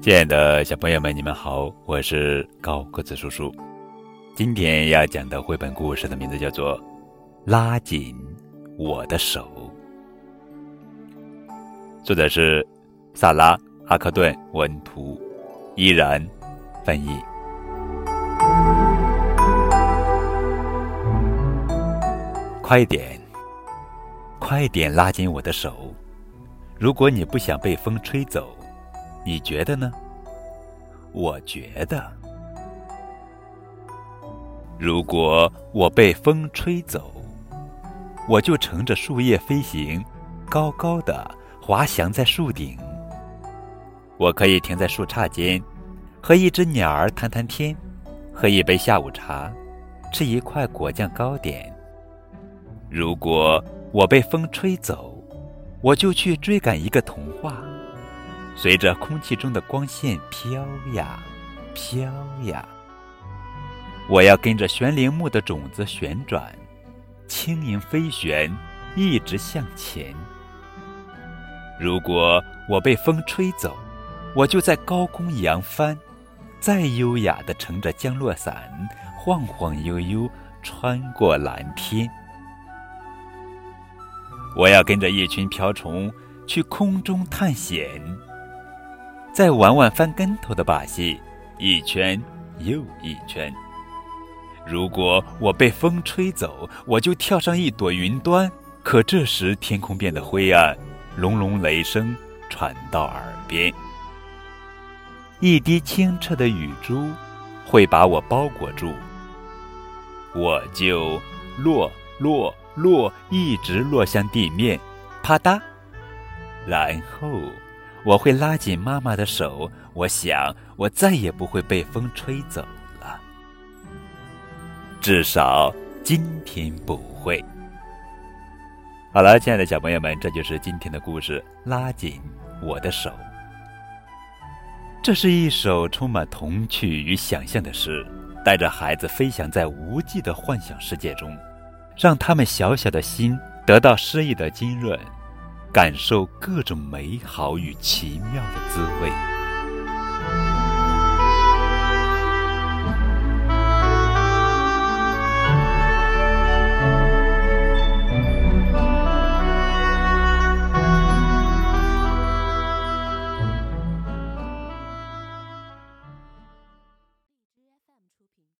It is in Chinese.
亲爱的小朋友们，你们好，我是高个子叔叔。今天要讲的绘本故事的名字叫做《拉紧我的手》，作者是萨拉·阿克顿文图，依然翻译。快点，快点拉紧我的手！如果你不想被风吹走，你觉得呢？我觉得，如果我被风吹走，我就乘着树叶飞行，高高的滑翔在树顶。我可以停在树杈间，和一只鸟儿谈谈天，喝一杯下午茶，吃一块果酱糕点。如果我被风吹走，我就去追赶一个童话，随着空气中的光线飘呀飘呀。我要跟着悬铃木的种子旋转，轻盈飞旋，一直向前。如果我被风吹走，我就在高空扬帆，再优雅地乘着降落伞，晃晃悠悠穿过蓝天。我要跟着一群瓢虫去空中探险，再玩玩翻跟头的把戏，一圈又一圈。如果我被风吹走，我就跳上一朵云端。可这时天空变得灰暗，隆隆雷声传到耳边，一滴清澈的雨珠会把我包裹住，我就落落。落，一直落向地面，啪嗒。然后我会拉紧妈妈的手，我想我再也不会被风吹走了，至少今天不会。好了，亲爱的小朋友们，这就是今天的故事。拉紧我的手。这是一首充满童趣与想象的诗，带着孩子飞翔在无际的幻想世界中。让他们小小的心得到诗意的浸润，感受各种美好与奇妙的滋味。